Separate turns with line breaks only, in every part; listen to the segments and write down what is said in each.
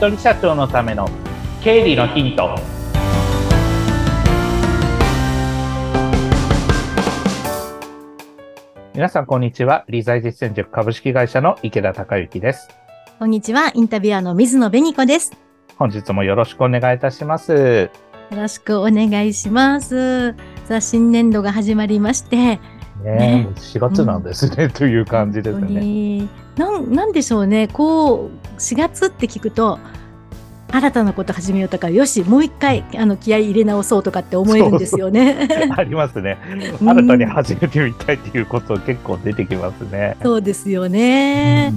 人社長のための経理のヒント。皆さんこんにちは。理財実践塾株式会社の池田孝之です。
こんにちは。インタビュアーの水野紅子です。
本日もよろしくお願いいたします。
よろしくお願いします。さあ新年度が始まりまして
ねね4月なんですね、うん、という感じですね。
なんなんでしょうねこう4月って聞くと新たなこと始めようとかよしもう一回あの気合い入れ直そうとかって思えるんですよね。
ありますね。新たに始めてみたいっていうこと結構出てきますね。
そうですよね。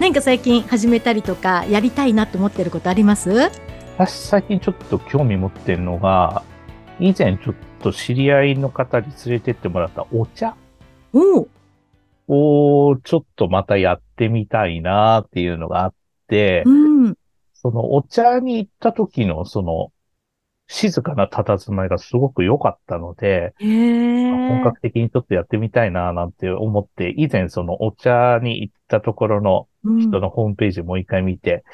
何か最近始めたりとかやりたいなと思ってることあります？
私最近ちょっと興味持ってるのが以前ちょっと知り合いの方に連れてってもらったお茶をちょっとまたやってみたいなっていうのがあって、うん、そのお茶に行った時のその静かな佇まいがすごく良かったので、本格的にちょっとやってみたいななんて思って、以前そのお茶に行ったところの人のホームページもう一回見て、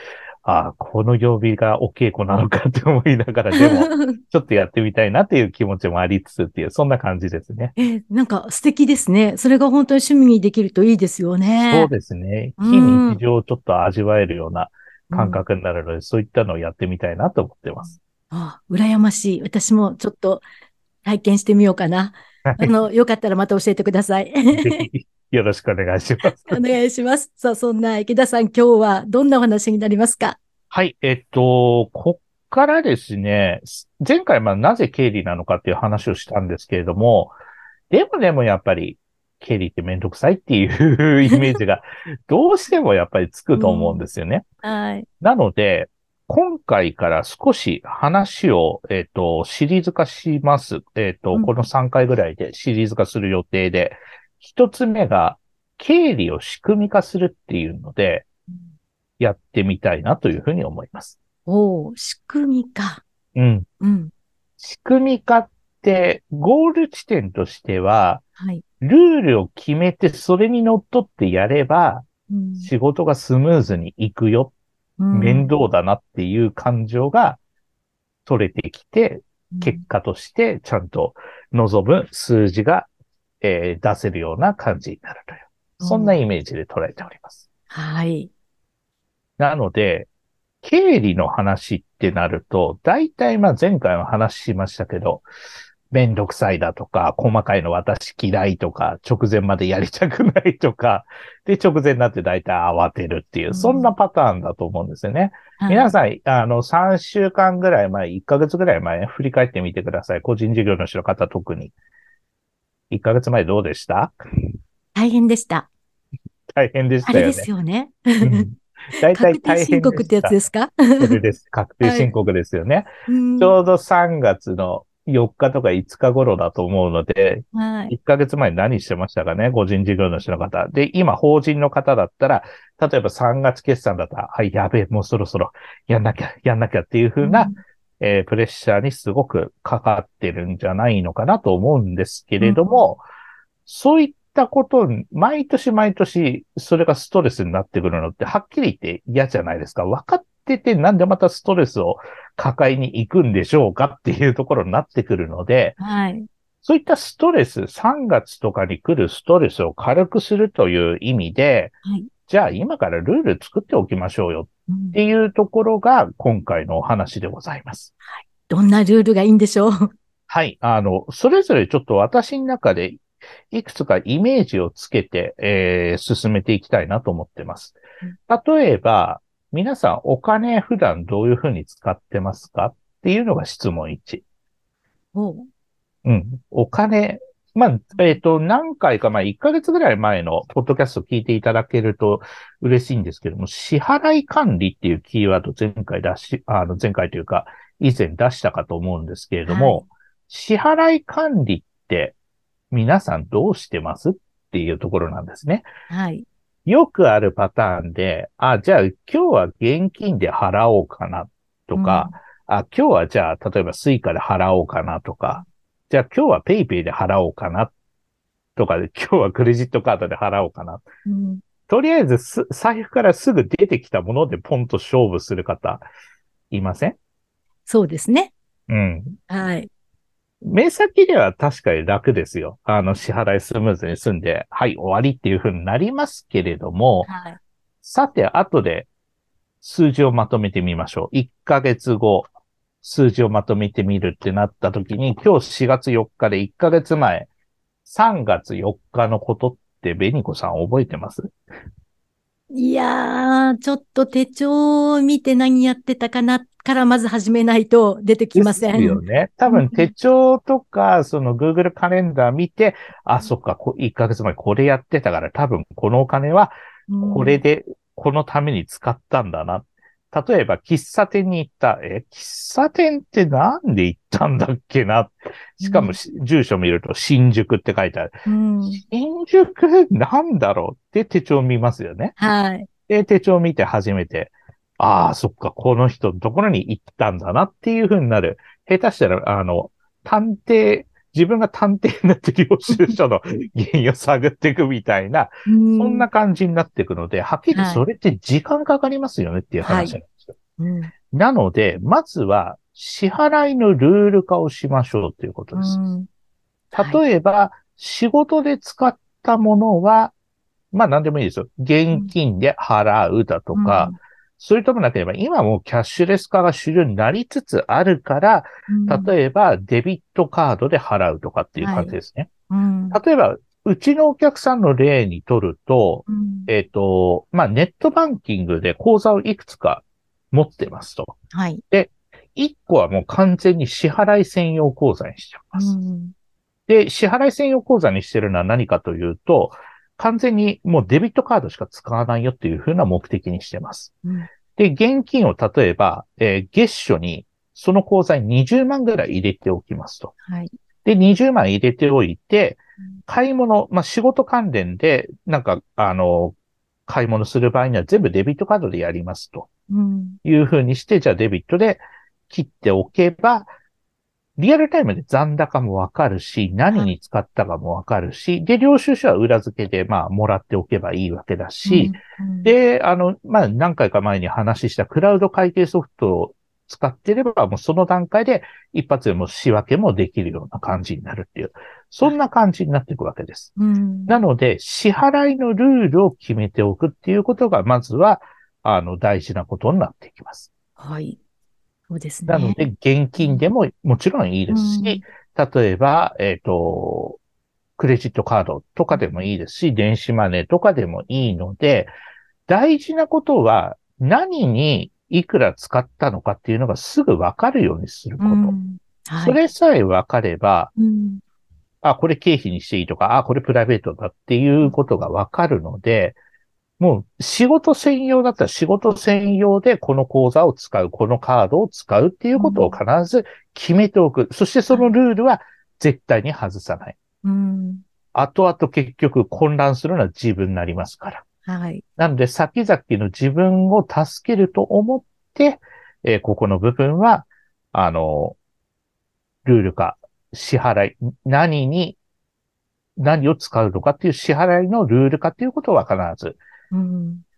ああ、この曜日がお稽古なのかって思いながら、でも、ちょっとやってみたいなっていう気持ちもありつつっていう、そんな感じですね。
えー、なんか素敵ですね。それが本当に趣味にできるといいですよね。
そうですね。非日常をちょっと味わえるような感覚になるので、うん、そういったのをやってみたいなと思ってます。
ああ、羨ましい。私もちょっと体験してみようかな。あの、よかったらまた教えてください。
よろしくお願いします。お
願いします。さあ、そんな池田さん、今日はどんなお話になりますか？
はい、えっと、こっからですね、前回まあなぜ経理なのかっていう話をしたんですけれども、でもでもやっぱり経理ってめんどくさいっていうイメージが どうしてもやっぱりつくと思うんですよね。
うん、はい。
なので、今回から少し話を、えっ、と、シリーズ化します。えっ、と、うん、この3回ぐらいでシリーズ化する予定で、一つ目が、経理を仕組み化するっていうので、やってみたいなというふうに思います。
おお仕組み化。
うん。うん。仕組み化って、ゴール地点としては、はい。ルールを決めてそれに乗っ取ってやれば、うん、仕事がスムーズにいくよ、うん、面倒だなっていう感情が取れてきて、結果としてちゃんと望む数字がえー、出せるような感じになるという。そんなイメージで捉えております。
はい。
なので、経理の話ってなると、大体まあ前回も話しましたけど、めんどくさいだとか、細かいの私嫌いとか、直前までやりたくないとか、で、直前になって大体慌てるっていう、そんなパターンだと思うんですよね。うん、皆さん、あの、3週間ぐらい前、1ヶ月ぐらい前、振り返ってみてください。個人事業主の方特に。1ヶ月前どうでした？
大変でした。
大変でしたよね。
あれですよね。
大体大変
申告ってやつですか？
それです。確定申告ですよね。はい、ちょうど3月の4日とか5日頃だと思うので、はい、1ヶ月前何してましたかね？個人事業主の方。で、今、法人の方だったら、例えば3月決算だったら、はい、やべえ、もうそろそろやんなきゃ、やんなきゃっていう風な、うんえー、プレッシャーにすごくかかってるんじゃないのかなと思うんですけれども、うん、そういったこと毎年毎年それがストレスになってくるのってはっきり言って嫌じゃないですか。分かっててなんでまたストレスを抱えに行くんでしょうかっていうところになってくるので、
はい。
そういったストレス、3月とかに来るストレスを軽くするという意味で、はい、じゃあ今からルール作っておきましょうよっていうところが今回のお話でございます。
はい。どんなルールがいいんでしょう？
はい。あの、それぞれちょっと私の中でいくつかイメージをつけて、えー、進めていきたいなと思ってます。例えば、皆さんお金普段どういうふうに使ってますか？っていうのが質問1。
お
うん。お金まあ、えっ、ー、と、何回か前、1ヶ月ぐらい前のポッドキャスト聞いていただけると嬉しいんですけども、支払い管理っていうキーワード前回出し、あの、前回というか、以前出したかと思うんですけれども、はい、支払い管理って皆さんどうしてますっていうところなんですね。
はい。
よくあるパターンで、あ、じゃあ今日は現金で払おうかなとか、うん、あ、今日はじゃあ例えば Suica で払おうかなとか、じゃあ今日は PayPay で払おうかなとかで、今日はクレジットカードで払おうかな。うん、とりあえずす、財布からすぐ出てきたものでポンと勝負する方、いません？
そうですね。
うん。
はい。
目先では確かに楽ですよ。あの、支払いスムーズに済んで、はい、終わりっていう風になりますけれども、はい、さて、後で数字をまとめてみましょう。1ヶ月後、数字をまとめてみるってなった時に、今日4月4日で1ヶ月前、3月4日のことってベニコさん覚えてます？
いやー、ちょっと手帳を見て何やってたかなからまず始めないと出てきません。
ですよね。多分手帳とか、その Google カレンダー見て、あ、そっか、1ヶ月前これやってたから多分このお金はこれで、このために使ったんだな。例えば、喫茶店に行った。え、喫茶店ってなんで行ったんだっけな？しかも、うん、住所見ると、新宿って書いてある。うん、新宿なんだろうって手帳見ますよね。
はい。
で、手帳見て初めて、ああ、そっか、この人のところに行ったんだなっていうふうになる。下手したら、あの、探偵、自分が探偵になって領収書の原因を探っていくみたいな、そんな感じになっていくので、はっきりそれって時間かかりますよねっていう話なんですよ。はい。うん、なので、まずは支払いのルール化をしましょうということです。例えば、はい、仕事で使ったものは、まあ何でもいいですよ。現金で払うだとか、うんそれともなければ、今もキャッシュレス化が主流になりつつあるから、うん、例えばデビットカードで払うとかっていう感じですね。はいうん、例えば、うちのお客さんの例にとると、うん、えっ、ー、と、まあ、ネットバンキングで口座をいくつか持ってますと。
はい。
で、1個はもう完全に支払い専用口座にしてます。で、支払い専用口座にしてるのは何かというと、完全にもうデビットカードしか使わないよっていうふうな目的にしてます。うん、で、現金を例えば、えー、月初にその口座に20万ぐらい入れておきますと。
はい。
で、20万入れておいて、買い物、まあ、仕事関連で、なんか、あの、買い物する場合には全部デビットカードでやりますと。いうふうにして、じゃあデビットで切っておけば、リアルタイムで残高もわかるし、何に使ったかもわかるし、で、領収書は裏付けで、まあ、もらっておけばいいわけだし、うんうん、で、あの、まあ、何回か前に話したクラウド会計ソフトを使ってれば、もうその段階で一発でも仕分けもできるような感じになるっていう、そんな感じになっていくわけです。
うん、
なので、支払いのルールを決めておくっていうことが、まずは、あの、大事なことになっていきます。
はい。そうですね。
なので、現金でももちろんいいですし、うん、例えば、えっ、ー、と、クレジットカードとかでもいいですし、電子マネーとかでもいいので、大事なことは何にいくら使ったのかっていうのがすぐわかるようにすること。うんはい、それさえわかれば、うん、あ、これ経費にしていいとか、あ、これプライベートだっていうことがわかるので、もう仕事専用だったら仕事専用でこの口座を使う、このカードを使うっていうことを必ず決めておく。うん、そしてそのルールは絶対に外さない。
うん、
後々結局混乱するのは自分になりますから。
はい。
なので先々の自分を助けると思って、えー、ここの部分は、あの、ルール化、支払い、何に、何を使うのかっていう支払いのルール化っていうことは必ず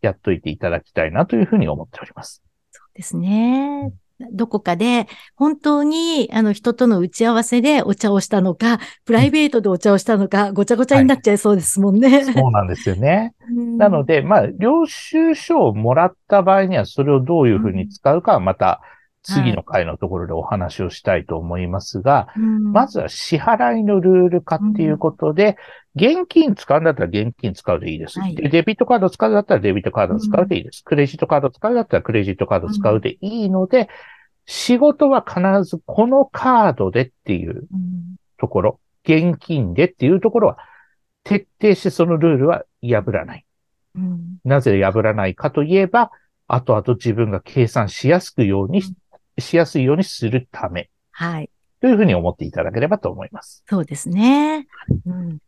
やっといていただきたいなというふうに思っております。
そうですね。どこかで本当にあの人との打ち合わせでお茶をしたのか、プライベートでお茶をしたのか、ごちゃごちゃになっちゃいそうですもんね。はい、
そうなんですよね。なので、まあ、領収書をもらった場合にはそれをどういうふうに使うかはまた次の回のところでお話をしたいと思いますが、はい、まずは支払いのルール化っていうことで、現金使うんだったら現金使うでいいです。はい、デビットカード使うんだったらデビットカード使うでいいです。クレジットカード使うんだったらクレジットカード使うでいいので、仕事は必ずこのカードでっていうところ、現金でっていうところは、徹底してそのルールは破らない。なぜ破らないかといえば、後々自分が計算しやすくようにしやすいようにするため。
はい。
というふうに思っていただければと思います。
そうですね。うん。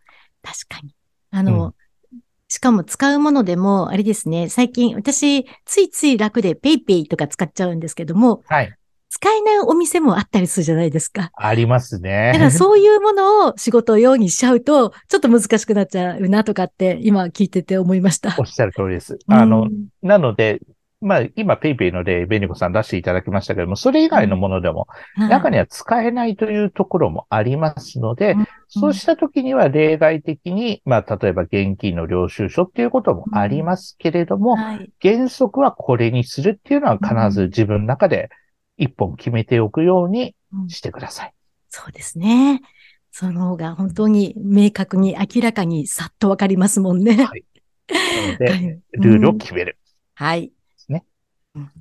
確かに。あの、うん、しかも使うものでも、あれですね、最近私、ついつい楽で PayPay とか使っちゃうんですけども、
はい。
使えないお店もあったりするじゃないですか。
ありますね。
だからそういうものを仕事用にしちゃうと、ちょっと難しくなっちゃうなとかって、今聞いてて思いました。
おっしゃる通りです。あの、うん、なので、まあ、今、ペイペイの例、ベニコさん出していただきましたけども、それ以外のものでも、中には使えないというところもありますので、そうした時には例外的に、まあ、例えば現金の領収書っていうこともありますけれども、原則はこれにするっていうのは必ず自分の中で一本決めておくようにしてください。
そうですね。その方が本当に明確に明らかにさっとわかりますもんね。はい。
なので、ルールを決める。
はい。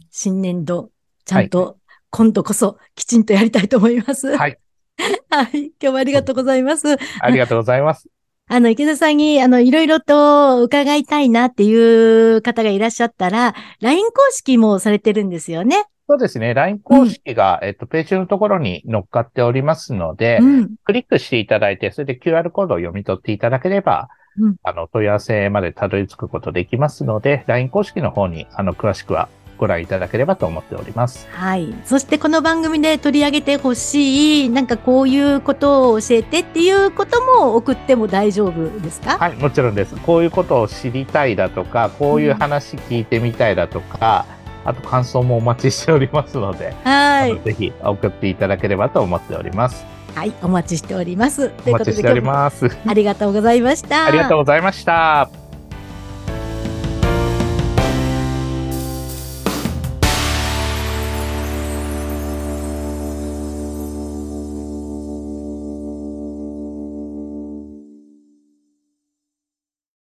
新年度、ちゃんと、今度こそきちんとやりたいと思います。
はい。
はい。今日もありがとうございます。
ありがとうございます。
あの、池田さんに、あの、いろいろと伺いたいなっていう方がいらっしゃったら、LINE 公式もされてるんですよね。
そうですね。LINE 公式が、うん、えっと、ページのところに載っかっておりますので、うん、クリックしていただいて、それで QR コードを読み取っていただければ、うん、あの、問い合わせまでたどり着くことできますので、LINE 公式の方に、あの、詳しくはご覧いただければと思っております。
はい。そしてこの番組で取り上げてほしい、なんかこういうことを教えてっていうことも送っても大丈夫ですか？
はい、もちろんです。こういうことを知りたいだとか、こういう話聞いてみたいだとか、うん、あと感想もお待ちしておりますので、
はい。
ぜひ送っていただければと思っております。
はい、お待ちしております。
お待ちしております。
ありがとうございました。
ありがとうございました。